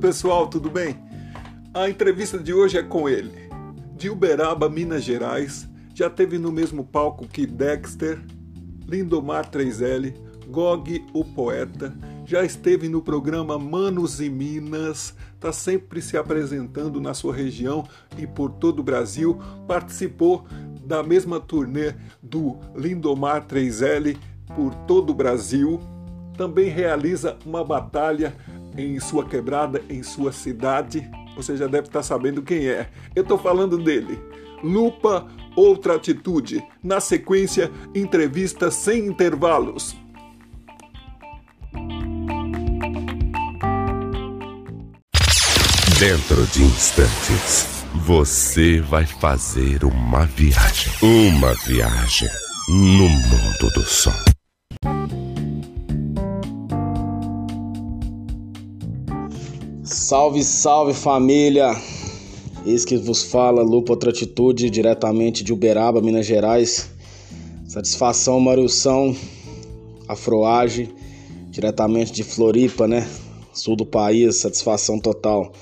pessoal, tudo bem? A entrevista de hoje é com ele. De Uberaba, Minas Gerais, já teve no mesmo palco que Dexter, Lindomar 3L, Gog o Poeta, já esteve no programa Manos e Minas, está sempre se apresentando na sua região e por todo o Brasil, participou da mesma turnê do Lindomar 3L por todo o Brasil, também realiza uma batalha em sua quebrada, em sua cidade. Você já deve estar sabendo quem é. Eu estou falando dele. Lupa, outra atitude. Na sequência, entrevista sem intervalos. Dentro de instantes, você vai fazer uma viagem. Uma viagem no mundo do som. Salve, salve família! Eis que vos fala Lupa Outra Atitude, diretamente de Uberaba, Minas Gerais. Satisfação, Mariução, Afroage, diretamente de Floripa, né? Sul do país, satisfação total.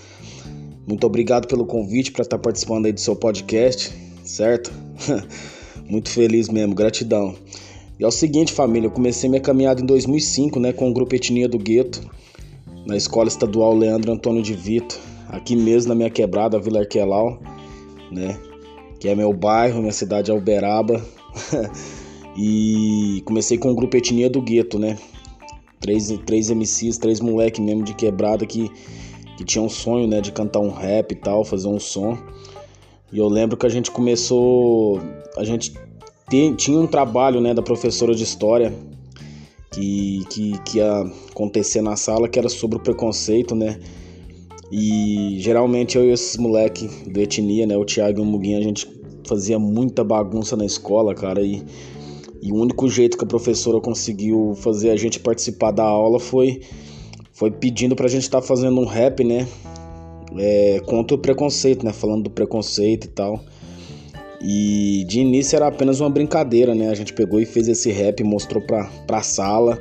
Muito obrigado pelo convite para estar participando aí do seu podcast, certo? Muito feliz mesmo, gratidão. E é o seguinte, família, eu comecei minha caminhada em 2005, né, com o grupo Etnia do Gueto na Escola Estadual Leandro Antônio de Vito, aqui mesmo na minha quebrada, Vila Arquelau, né? Que é meu bairro, minha cidade é Uberaba. e comecei com o grupo Etnia do Gueto, né? Três, três MCs, três moleques mesmo de quebrada que, que tinham um sonho, né? De cantar um rap e tal, fazer um som. E eu lembro que a gente começou. A gente tinha um trabalho, né? Da professora de história que, que, que ia acontecer na sala, que era sobre o preconceito, né? E geralmente eu e esses moleque do etnia, né? O Thiago e o Muguinho, a gente fazia muita bagunça na escola, cara. E, e o único jeito que a professora conseguiu fazer a gente participar da aula foi, foi pedindo pra gente estar tá fazendo um rap, né? É, contra o preconceito, né? Falando do preconceito e tal. E de início era apenas uma brincadeira, né? A gente pegou e fez esse rap, mostrou pra, pra sala.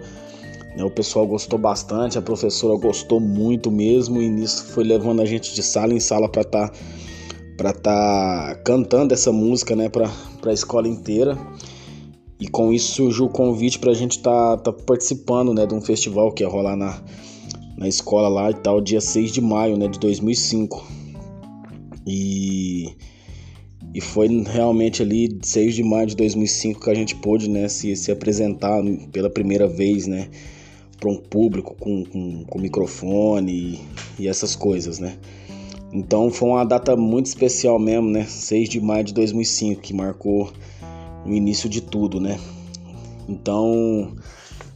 Né? O pessoal gostou bastante, a professora gostou muito mesmo. E nisso foi levando a gente de sala em sala pra tá, pra tá cantando essa música, né? Pra, pra escola inteira. E com isso surgiu o convite pra gente tá, tá participando, né? De um festival que ia rolar na, na escola lá e tal, dia 6 de maio, né? De 2005. E e foi realmente ali 6 de maio de 2005 que a gente pôde né, se, se apresentar pela primeira vez né, para um público com, com, com microfone e, e, essas coisas. Né. Então foi uma data muito especial mesmo, né? 6 de maio de 2005, que marcou o início de tudo, né? Então,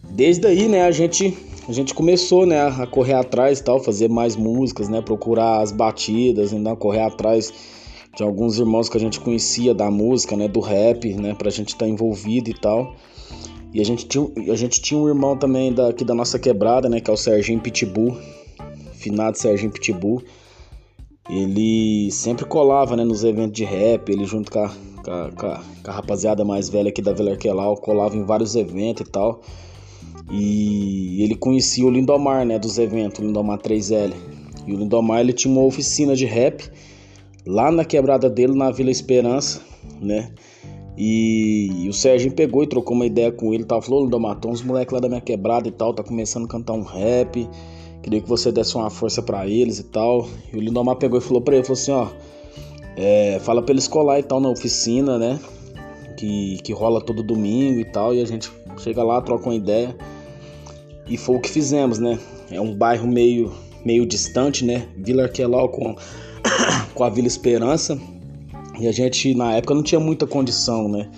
desde aí, né, a gente a gente começou, né, a correr atrás e tal, fazer mais músicas, né, procurar as batidas, ainda correr atrás de alguns irmãos que a gente conhecia da música, né, do rap, né, pra gente estar tá envolvido e tal. E a gente tinha, a gente tinha um irmão também daqui da nossa quebrada, né, que é o Serginho Pitbull, finado Serginho Pitbull. Ele sempre colava, né, nos eventos de rap, ele junto com a, com a, com a rapaziada mais velha aqui da Vila Arquelau, colava em vários eventos e tal. E ele conhecia o Lindomar, né, dos eventos, o Lindomar 3L. E o Lindomar, ele tinha uma oficina de rap lá na quebrada dele, na Vila Esperança, né? E, e o Serginho pegou e trocou uma ideia com ele, tal, falou, Lindomar, uns moleques lá da minha quebrada e tal, tá começando a cantar um rap, queria que você desse uma força para eles e tal. E o Lindomar pegou e falou pra ele, falou assim, ó, é, fala pra eles colar e tal na oficina, né? Que, que rola todo domingo e tal, e a gente chega lá, troca uma ideia. E foi o que fizemos, né? É um bairro meio, meio distante, né? Vila Arquelau com com a Vila Esperança. E a gente, na época, não tinha muita condição, né?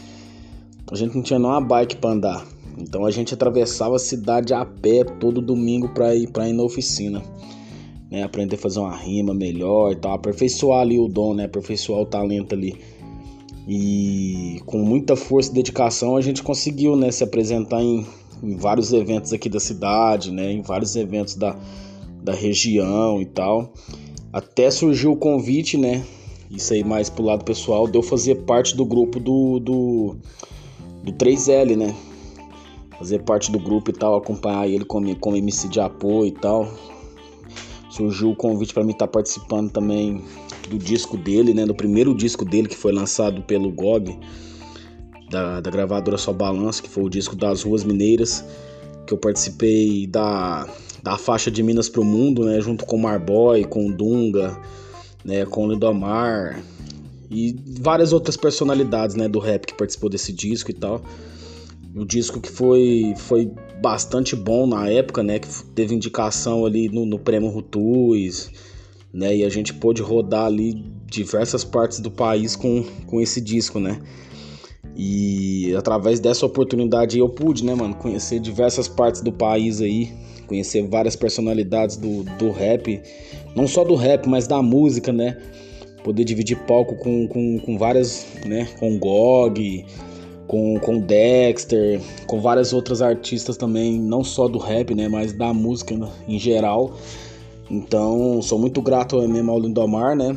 A gente não tinha nem uma bike para andar. Então a gente atravessava a cidade a pé todo domingo para ir, pra ir na oficina. Né? Aprender a fazer uma rima melhor e tal. Aperfeiçoar ali o dom, né? Aperfeiçoar o talento ali. E com muita força e dedicação a gente conseguiu né, se apresentar em, em vários eventos aqui da cidade, né? Em vários eventos da, da região e tal. Até surgiu o convite, né? Isso aí mais pro lado pessoal, de eu fazer parte do grupo do, do, do 3L, né? Fazer parte do grupo e tal, acompanhar ele como, como MC de apoio e tal. surgiu o convite para mim estar tá participando também do disco dele, né? Do primeiro disco dele que foi lançado pelo GOG, da, da gravadora Só Balanço, que foi o disco das Ruas Mineiras, que eu participei da, da faixa de Minas pro Mundo, né? Junto com o Marboy, com o Dunga, né? Com o Lindomar e várias outras personalidades, né? Do rap que participou desse disco e tal. Um disco que foi, foi bastante bom na época, né? Que teve indicação ali no, no Prêmio Rutuz, né? E a gente pôde rodar ali diversas partes do país com, com esse disco, né? E através dessa oportunidade eu pude, né, mano, conhecer diversas partes do país aí, conhecer várias personalidades do, do rap, não só do rap, mas da música, né? Poder dividir palco com, com, com várias, né, com GOG, com, com Dexter, com várias outras artistas também, não só do rap, né, mas da música em geral. Então, sou muito grato mesmo ao Lindomar, né,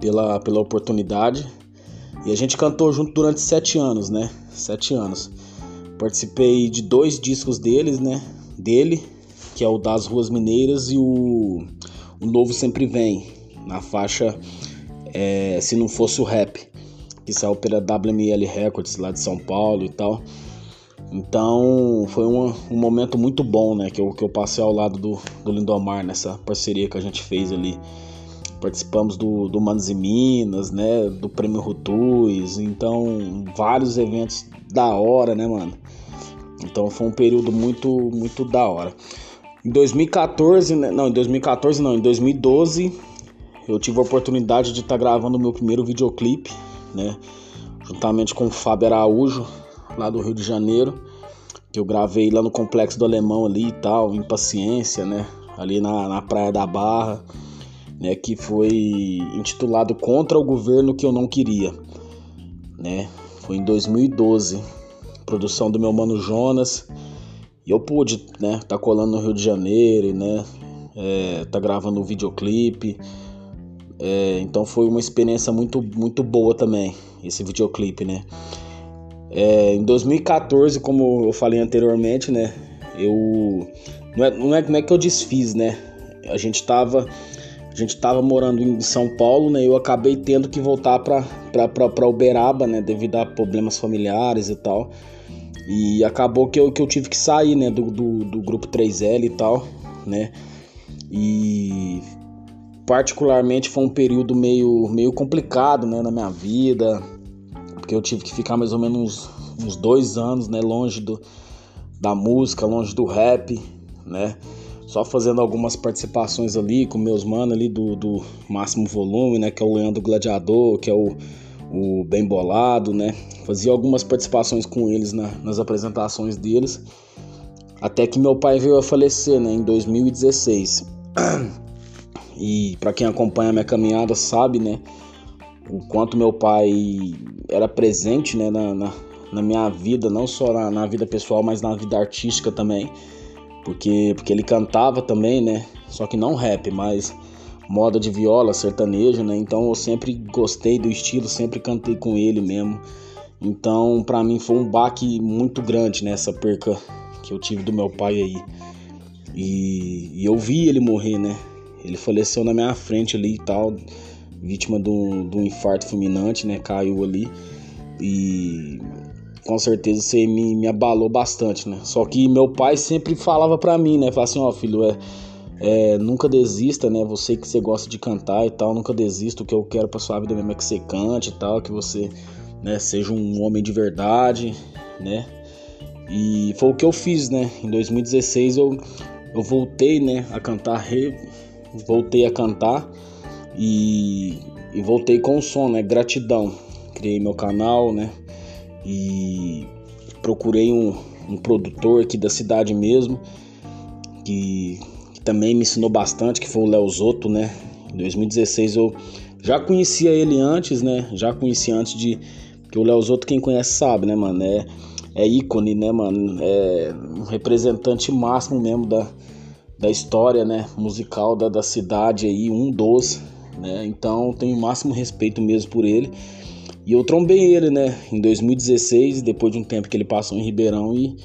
pela, pela oportunidade. E a gente cantou junto durante sete anos, né, sete anos. Participei de dois discos deles, né, dele, que é o das Ruas Mineiras e o, o Novo Sempre Vem, na faixa é, Se Não Fosse o Rap que saiu pela WML Records lá de São Paulo e tal. Então foi um, um momento muito bom, né? Que eu, que eu passei ao lado do, do Lindomar nessa parceria que a gente fez ali. Participamos do, do Manos e Minas, né? Do Prêmio Rutuz. Então, vários eventos da hora, né, mano? Então foi um período muito, muito da hora. Em 2014, né? não, em 2014 não, em 2012 eu tive a oportunidade de estar tá gravando o meu primeiro videoclipe né? Juntamente com o Fábio Araújo, lá do Rio de Janeiro, que eu gravei lá no Complexo do Alemão ali e tal, em Paciência, né? Ali na, na Praia da Barra, né? Que foi intitulado Contra o Governo que eu não queria, né? Foi em 2012, produção do meu mano Jonas. E eu pude, né? Tá colando no Rio de Janeiro, né? É, tá gravando um videoclipe. É, então foi uma experiência muito, muito boa também, esse videoclipe, né? É, em 2014, como eu falei anteriormente, né? Eu. Não é, não, é, não é que eu desfiz, né? A gente tava. A gente tava morando em São Paulo, né? Eu acabei tendo que voltar para Uberaba, né? Devido a problemas familiares e tal. E acabou que eu, que eu tive que sair, né? Do, do, do grupo 3L e tal, né? E particularmente foi um período meio, meio complicado né, na minha vida, porque eu tive que ficar mais ou menos uns, uns dois anos né, longe do, da música, longe do rap, né? Só fazendo algumas participações ali com meus manos ali do, do máximo volume, né? Que é o Leandro Gladiador, que é o, o Bem Bolado, né? Fazia algumas participações com eles na, nas apresentações deles. Até que meu pai veio a falecer, né? Em 2016. E para quem acompanha a minha caminhada sabe, né, o quanto meu pai era presente, né, na, na, na minha vida, não só na, na, vida pessoal, mas na vida artística também, porque porque ele cantava também, né, só que não rap, mas moda de viola, sertanejo, né, então eu sempre gostei do estilo, sempre cantei com ele mesmo. Então, para mim foi um baque muito grande nessa né, perca que eu tive do meu pai aí. E, e eu vi ele morrer, né? Ele faleceu na minha frente ali e tal, vítima de um, de um infarto fulminante, né? Caiu ali. E com certeza aí me, me abalou bastante, né? Só que meu pai sempre falava pra mim, né? Falava assim, ó, oh, filho, é, é, nunca desista, né? Você que você gosta de cantar e tal, nunca desista. O que eu quero pra sua vida mesmo é que você cante e tal, que você né, seja um homem de verdade, né? E foi o que eu fiz, né? Em 2016 eu, eu voltei, né, a cantar re, voltei a cantar e, e voltei com o som, né? Gratidão. Criei meu canal, né? E procurei um, um produtor aqui da cidade mesmo, que, que, também me ensinou bastante, que foi o Léo Zotto, né? Em 2016 eu já conhecia ele antes, né? Já conhecia antes de. Porque o Léo Zotto, quem conhece sabe, né, mano? É, é ícone, né, mano? É um representante máximo mesmo da, da história né, musical da, da cidade aí, um dos, né? Então tenho o máximo respeito mesmo por ele. E eu trombei ele, né, em 2016, depois de um tempo que ele passou em Ribeirão e,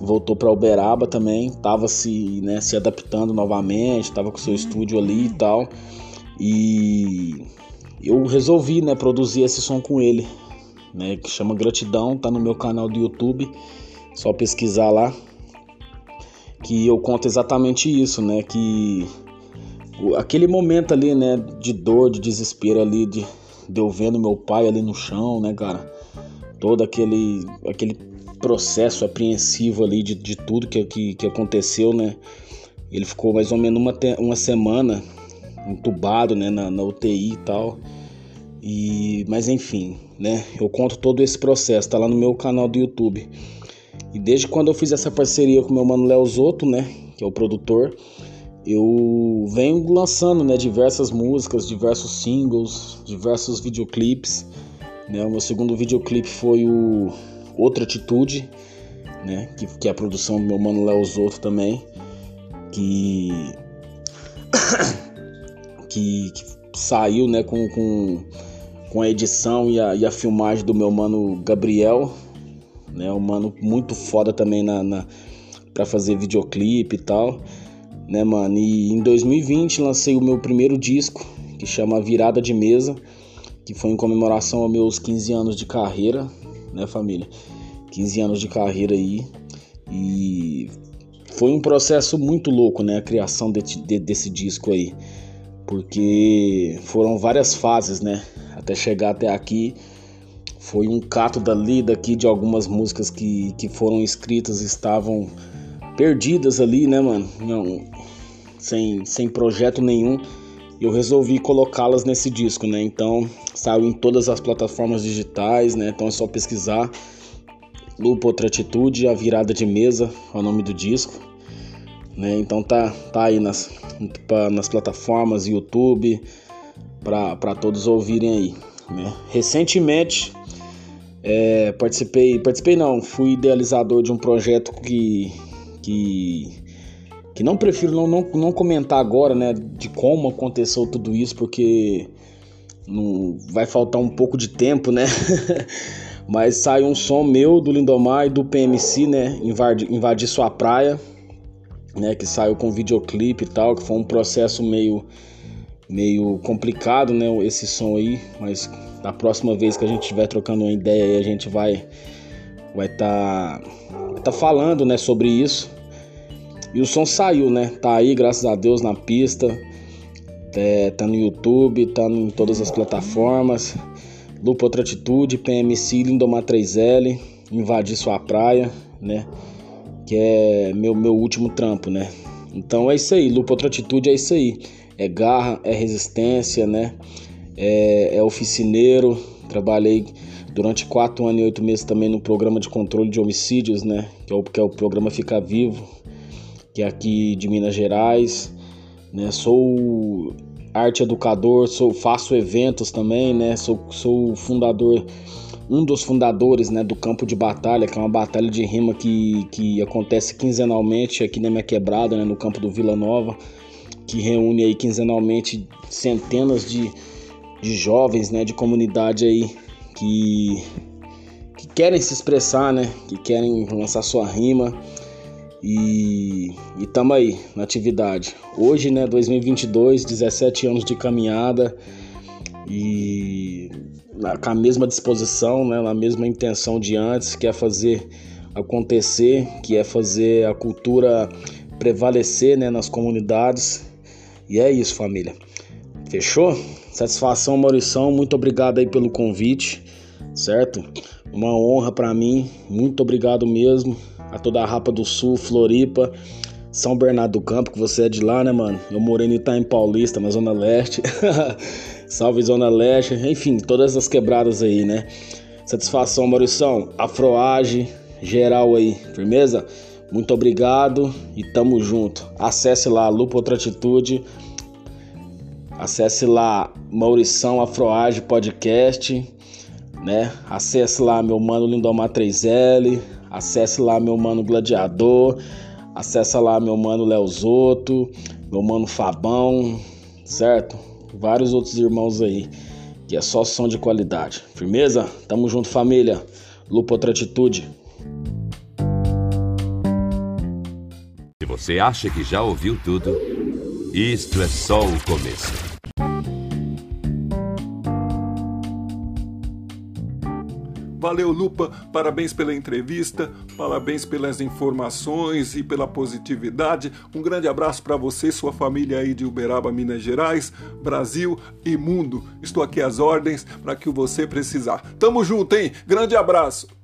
voltou para Uberaba também, tava se, né, se adaptando novamente, tava com seu estúdio ali e tal. E eu resolvi, né, produzir esse som com ele, né, que chama Gratidão, tá no meu canal do YouTube, só pesquisar lá. Que eu conto exatamente isso, né, que aquele momento ali, né, de dor, de desespero ali, de, de eu vendo meu pai ali no chão, né, cara, todo aquele, aquele processo apreensivo ali de, de tudo que, que, que aconteceu, né, ele ficou mais ou menos uma, uma semana entubado, né, na, na UTI e tal, e, mas enfim, né, eu conto todo esse processo, tá lá no meu canal do YouTube, e desde quando eu fiz essa parceria com meu mano Léo Zotto, né, que é o produtor, eu venho lançando né, diversas músicas, diversos singles, diversos videoclipes. Né? O meu segundo videoclipe foi o Outra Atitude, né? que, que é a produção do meu mano Léo Zotto também, que, que, que, saiu né, com, com, com a edição e a, e a filmagem do meu mano Gabriel, né? um mano muito foda também na, na para fazer videoclipe e tal né, mano? E em 2020 lancei o meu primeiro disco, que chama Virada de Mesa, que foi em comemoração aos meus 15 anos de carreira, né, família? 15 anos de carreira aí. E foi um processo muito louco, né, a criação de, de, desse disco aí. Porque foram várias fases, né? Até chegar até aqui. Foi um cato dali, daqui de algumas músicas que, que foram escritas estavam perdidas ali, né, mano? Não, sem, sem projeto nenhum. Eu resolvi colocá-las nesse disco, né? Então saiu em todas as plataformas digitais, né? Então é só pesquisar. Lupa Outra Atitude, A Virada de Mesa, é o nome do disco. Né? Então tá, tá aí nas, nas plataformas, YouTube, para todos ouvirem aí. Né? Recentemente é, participei, participei não, fui idealizador de um projeto que que que não prefiro não, não, não comentar agora, né, de como aconteceu tudo isso, porque não, vai faltar um pouco de tempo, né? Mas saiu um som meu do Lindomar e do PMC, né, invadir, invadir sua praia, né, que saiu com videoclipe e tal, que foi um processo meio meio complicado, né, esse som aí, mas da próxima vez que a gente estiver trocando uma ideia a gente vai vai estar tá, tá falando, né, sobre isso. E o som saiu, né? Tá aí, graças a Deus, na pista. É, tá no YouTube, tá em todas as plataformas. Lupa Outra Atitude, PMC, Lindomar 3L, Invadir Sua Praia, né? Que é meu, meu último trampo, né? Então é isso aí, Lupa Outra Atitude é isso aí. É garra, é resistência, né? É, é oficineiro. Trabalhei durante quatro anos e oito meses também no programa de controle de homicídios, né? Que é o, que é o programa Fica Vivo, que é aqui de Minas Gerais, né? Sou arte educador, sou faço eventos também, né? Sou, sou fundador um dos fundadores né, do Campo de Batalha, que é uma batalha de rima que, que acontece quinzenalmente aqui na minha quebrada, né, no campo do Vila Nova, que reúne aí quinzenalmente centenas de, de jovens né, de comunidade aí que, que querem se expressar, né, que querem lançar sua rima. E, e tamo aí na atividade. Hoje, né, 2022, 17 anos de caminhada e com a mesma disposição, né, na mesma intenção de antes, que é fazer acontecer, que é fazer a cultura prevalecer, né, nas comunidades. E é isso, família. Fechou? Satisfação, Maurição. Muito obrigado aí pelo convite, certo? Uma honra para mim. Muito obrigado mesmo a toda a Rapa do Sul, Floripa, São Bernardo do Campo, que você é de lá, né, mano? Eu morei em Itaim Paulista, na Zona Leste. Salve Zona Leste, enfim, todas as quebradas aí, né? Satisfação, Maurição. Afroage, geral aí, firmeza? Muito obrigado e tamo junto. Acesse lá Lupa Outra Atitude. Acesse lá Maurição Afroage Podcast, né? Acesse lá meu mano Lindomar 3L. Acesse lá meu mano Gladiador, acessa lá meu mano Leozoto, meu mano Fabão, certo? Vários outros irmãos aí, que é só som de qualidade. Firmeza? Tamo junto, família. Lupa outra atitude. Se você acha que já ouviu tudo, isto é só o começo. Valeu, Lupa. Parabéns pela entrevista, parabéns pelas informações e pela positividade. Um grande abraço para você, sua família aí de Uberaba, Minas Gerais, Brasil e mundo. Estou aqui às ordens para que você precisar. Tamo junto, hein? Grande abraço.